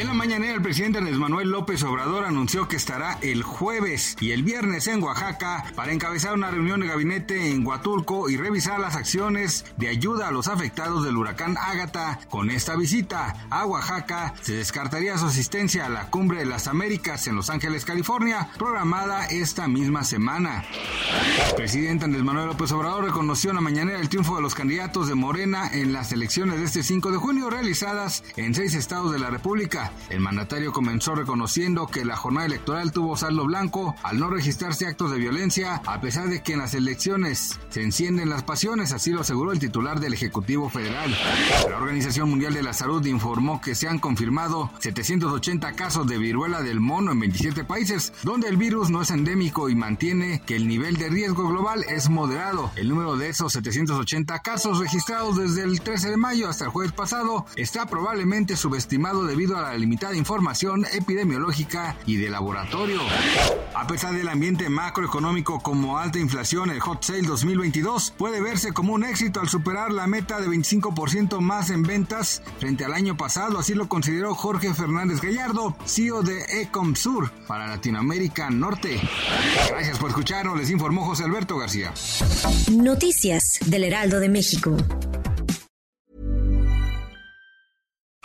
En la mañanera, el presidente Andrés Manuel López Obrador anunció que estará el jueves y el viernes en Oaxaca para encabezar una reunión de gabinete en Huatulco y revisar las acciones de ayuda a los afectados del huracán Ágata. Con esta visita a Oaxaca, se descartaría su asistencia a la Cumbre de las Américas en Los Ángeles, California, programada esta misma semana. El presidente Andrés Manuel López Obrador reconoció en la mañanera el triunfo de los candidatos de Morena en las elecciones de este 5 de junio realizadas en seis estados de la República. El mandatario comenzó reconociendo que la jornada electoral tuvo saldo blanco al no registrarse actos de violencia, a pesar de que en las elecciones se encienden las pasiones, así lo aseguró el titular del Ejecutivo Federal. La Organización Mundial de la Salud informó que se han confirmado 780 casos de viruela del mono en 27 países, donde el virus no es endémico y mantiene que el nivel de riesgo global es moderado. El número de esos 780 casos registrados desde el 13 de mayo hasta el jueves pasado está probablemente subestimado debido a la limitada información epidemiológica y de laboratorio. A pesar del ambiente macroeconómico como alta inflación, el Hot Sale 2022 puede verse como un éxito al superar la meta de 25% más en ventas frente al año pasado, así lo consideró Jorge Fernández Gallardo, CEO de Ecomsur para Latinoamérica Norte. Gracias por escucharnos, les informó José Alberto García. Noticias del Heraldo de México.